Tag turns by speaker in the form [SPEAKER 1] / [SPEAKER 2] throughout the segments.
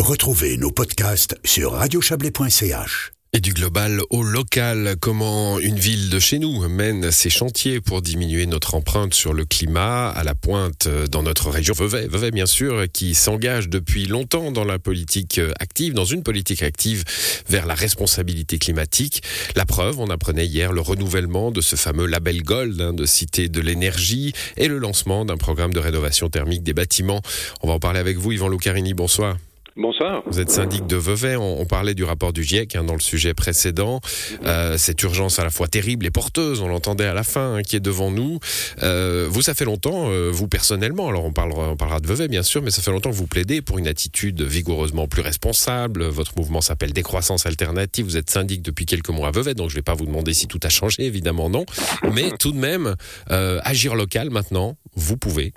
[SPEAKER 1] Retrouvez nos podcasts sur radiochablais.ch.
[SPEAKER 2] Et du global au local, comment une ville de chez nous mène ses chantiers pour diminuer notre empreinte sur le climat à la pointe dans notre région Vevey, Vevey bien sûr, qui s'engage depuis longtemps dans la politique active, dans une politique active vers la responsabilité climatique. La preuve, on apprenait hier le renouvellement de ce fameux label Gold hein, de Cité de l'énergie et le lancement d'un programme de rénovation thermique des bâtiments. On va en parler avec vous, Yvan Lucarini, bonsoir.
[SPEAKER 3] Bonsoir.
[SPEAKER 2] Vous êtes syndic de Vevey. On, parlait du rapport du GIEC hein, dans le sujet précédent. Euh, cette urgence à la fois terrible et porteuse, on l'entendait à la fin, hein, qui est devant nous. Euh, vous, ça fait longtemps, euh, vous personnellement, alors on parlera, on parlera de Vevey bien sûr, mais ça fait longtemps que vous plaidez pour une attitude vigoureusement plus responsable. Votre mouvement s'appelle Décroissance Alternative. Vous êtes syndic depuis quelques mois à Vevey, donc je ne vais pas vous demander si tout a changé, évidemment non. Mais tout de même, agir local maintenant, vous pouvez.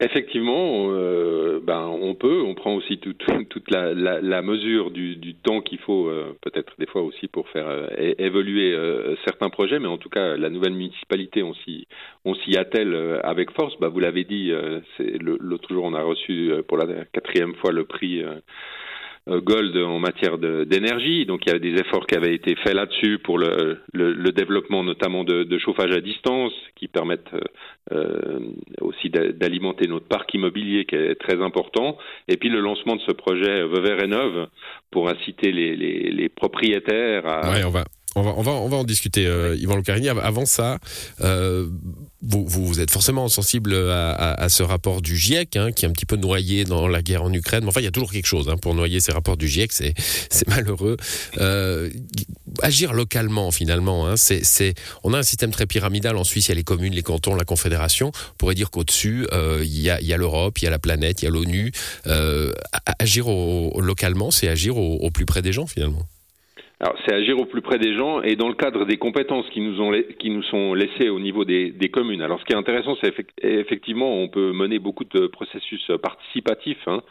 [SPEAKER 3] Effectivement, euh, ben on peut. On prend aussi toute, toute la, la, la, mesure du, du temps qu'il faut, euh, peut-être des fois aussi pour faire euh, évoluer euh, certains projets. Mais en tout cas, la nouvelle municipalité, on s'y on s'y attelle avec force. Ben, vous l'avez dit, l'autre jour, on a reçu pour la quatrième fois le prix euh, gold en matière d'énergie. Donc il y a des efforts qui avaient été faits là-dessus pour le, le, le, développement notamment de, de, chauffage à distance qui permettent euh, aussi d'alimenter notre parc immobilier qui est très important. Et puis le lancement de ce projet Vevey Rénov pour inciter les, les, les propriétaires à...
[SPEAKER 2] Ouais, on va, on va, on va, on va en discuter, euh, Yvan Lucarini. Avant ça, euh, vous, vous, êtes forcément sensible à, à, à, ce rapport du GIEC, hein, qui est un petit peu noyé dans la guerre en Ukraine. Mais enfin, il y a toujours quelque chose hein, pour noyer ces rapports du GIEC, c'est malheureux. Euh, agir localement, finalement, hein, c'est, on a un système très pyramidal. En Suisse, il y a les communes, les cantons, la Confédération. On pourrait dire qu'au-dessus, euh, il y a, y a l'Europe, il y a la planète, il y a l'ONU. Agir au, localement, c'est agir au, au plus près des gens, finalement.
[SPEAKER 3] Alors, c'est agir au plus près des gens et dans le cadre des compétences qui nous, ont, qui nous sont laissées au niveau des, des communes. Alors, ce qui est intéressant, c'est effectivement, on peut mener beaucoup de processus participatifs, hein,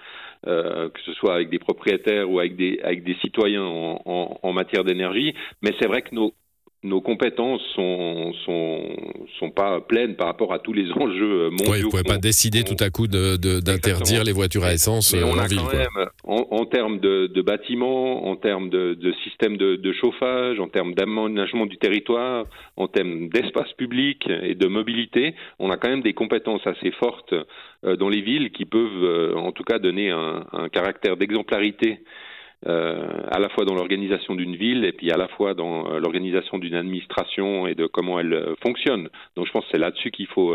[SPEAKER 3] euh, que ce soit avec des propriétaires ou avec des, avec des citoyens en, en, en matière d'énergie. Mais c'est vrai que nos, nos compétences sont, sont, sont pas pleines par rapport à tous les enjeux mondiaux.
[SPEAKER 2] Oui, vous pouvez pas décider tout à coup d'interdire les voitures à essence euh, en ville.
[SPEAKER 3] En, termes de, bâtiments, en termes de, de système de, chauffage, en termes d'aménagement du territoire, en termes d'espace public et de mobilité, on a quand même des compétences assez fortes euh, dans les villes qui peuvent, euh, en tout cas, donner un, caractère d'exemplarité euh, à la fois dans l'organisation d'une ville et puis à la fois dans l'organisation d'une administration et de comment elle fonctionne. Donc je pense que c'est là-dessus qu'il faut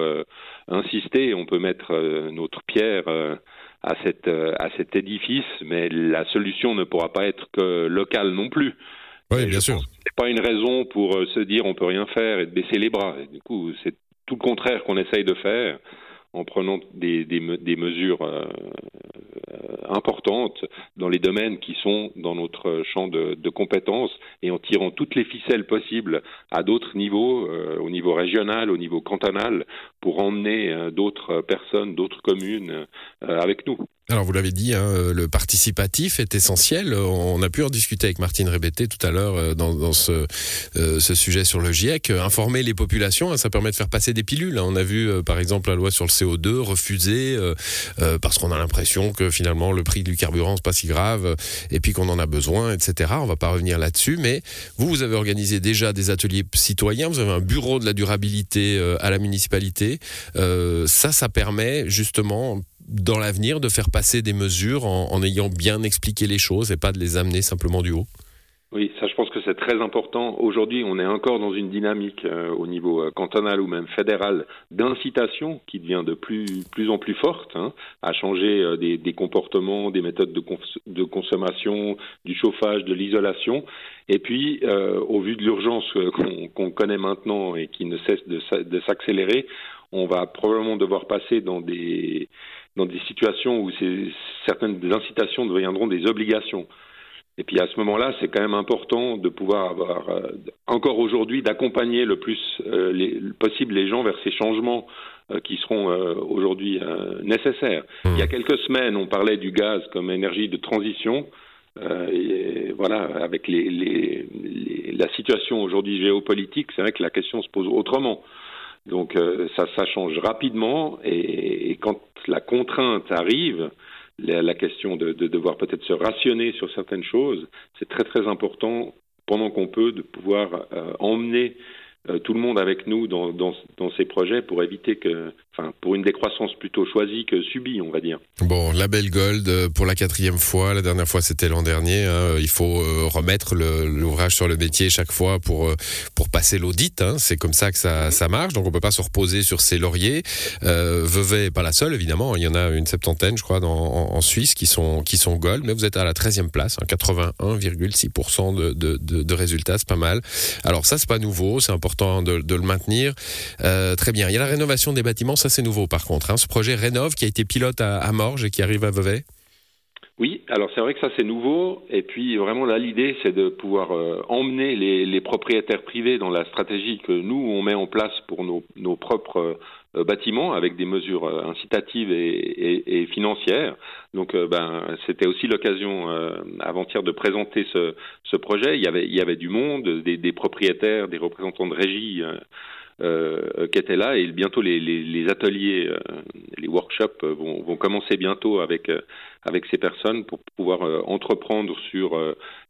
[SPEAKER 3] insister. On peut mettre notre pierre à, cette, à cet édifice, mais la solution ne pourra pas être que locale non plus.
[SPEAKER 2] Oui, bien sûr.
[SPEAKER 3] C'est pas une raison pour se dire on peut rien faire et de baisser les bras. du coup, c'est tout le contraire qu'on essaye de faire en prenant des, des, des mesures euh, importantes dans les domaines qui sont dans notre champ de, de compétences et en tirant toutes les ficelles possibles à d'autres niveaux, euh, au niveau régional, au niveau cantonal, pour emmener euh, d'autres personnes, d'autres communes avec nous.
[SPEAKER 2] Alors vous l'avez dit, hein, le participatif est essentiel. On a pu en discuter avec Martine Rébété tout à l'heure dans, dans ce, ce, sujet sur le GIEC. Informer les populations, hein, ça permet de faire passer des pilules. On a vu par exemple la loi sur le CO2 refusée parce qu'on a l'impression que finalement le prix du carburant c'est pas si grave et puis qu'on en a besoin, etc. On va pas revenir là-dessus, mais vous, vous avez organisé déjà des ateliers citoyens, vous avez un bureau de la durabilité à la municipalité. ça, ça permet justement dans l'avenir de faire passer des mesures en, ayant bien expliqué les choses et pas de les amener simplement du haut
[SPEAKER 3] Oui, ça je pense que c'est très important. Aujourd'hui, on est encore dans une dynamique euh, au niveau euh, cantonal ou même fédéral d'incitation qui devient de plus, en plus forte hein, à changer euh, des, comportements, des méthodes de, cons de consommation, du chauffage, de l'isolation. Et puis, au vu de l'urgence qu'on qu connaît maintenant et qui ne cesse de s'accélérer, on va probablement devoir passer dans des dans des situations où certaines des incitations deviendront des obligations. Et puis à ce moment-là, c'est quand même important de pouvoir avoir, euh, encore aujourd'hui, d'accompagner le plus euh, les, possible les gens vers ces changements euh, qui seront aujourd'hui nécessaires. Mmh. Il y a quelques semaines, on parlait du gaz comme énergie de transition. et voilà, avec les, les, les la situation aujourd'hui géopolitique, c'est vrai que la question se pose autrement. Donc ça, ça change rapidement et, quand la contrainte arrive, la, question de, de devoir peut-être se rationner sur certaines choses. C'est très très important pendant qu'on peut de pouvoir emmener euh, tout le monde avec nous dans, ces projets pour éviter que, enfin, pour une décroissance plutôt choisie que subie, on va dire.
[SPEAKER 2] Bon, label Gold euh, pour la quatrième fois. La dernière fois, c'était l'an dernier. Hein. Il faut euh, remettre l'ouvrage sur le métier chaque fois pour pour passer l'audit. Hein. C'est comme ça que ça, ça marche. Donc, on peut pas se reposer sur ses lauriers. Euh, Vevey pas la seule, évidemment. Il y en a une septantaine, je crois, en, Suisse qui sont qui sont Gold. Mais vous êtes à la 13e place, hein, 81,6% de, de, de, de résultats, c'est pas mal. Alors ça, c'est pas nouveau. C'est important de, le maintenir. Euh, très bien. Il y a la rénovation des bâtiments, ça c'est nouveau par contre. Hein. Ce projet Rénove qui a été pilote à, Morges et qui arrive à Vevey.
[SPEAKER 3] Oui, alors c'est vrai que ça c'est nouveau, et puis vraiment là l'idée c'est de pouvoir euh, emmener les, propriétaires privés dans la stratégie que nous on met en place pour nos, nos propres euh, bâtiments avec des mesures euh, incitatives et, financières. Donc, euh, ben, c'était aussi l'occasion avant-hier de présenter ce, ce, projet. Il y avait, il y avait du monde, des, propriétaires, des représentants de régie. Euh, qui étaient là et bientôt les, les, les ateliers, les workshops vont, vont, commencer bientôt avec avec ces personnes pour pouvoir entreprendre sur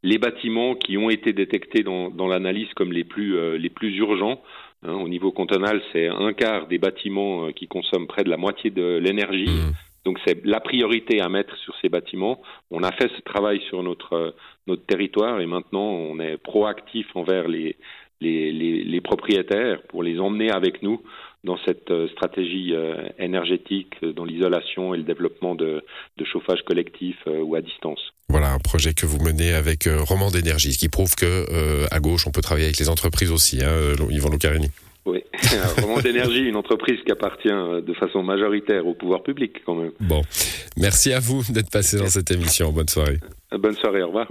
[SPEAKER 3] les bâtiments qui ont été détectés dans, dans l'analyse comme les plus les plus urgents Hein, au niveau cantonal, c'est un quart des bâtiments euh, qui consomment près de la moitié de l'énergie. Mmh. Donc c'est la priorité à mettre sur ces bâtiments. On a fait ce travail sur notre euh, notre territoire et maintenant on est proactif envers les les, les, les propriétaires pour les emmener avec nous dans cette euh, stratégie énergétique, dans l'isolation et le développement de, de chauffage collectif ou à distance.
[SPEAKER 2] Voilà un projet que vous menez avec euh, Roman d'énergie, ce qui prouve que euh, à gauche on peut travailler avec les entreprises aussi. Hein, euh, Yvan Lucarini.
[SPEAKER 3] Oui, Roman d'énergie, une entreprise qui appartient de façon majoritaire au pouvoir public quand même.
[SPEAKER 2] Bon, merci à vous d'être passé dans cette émission. Bonne soirée.
[SPEAKER 3] Bonne soirée, au revoir.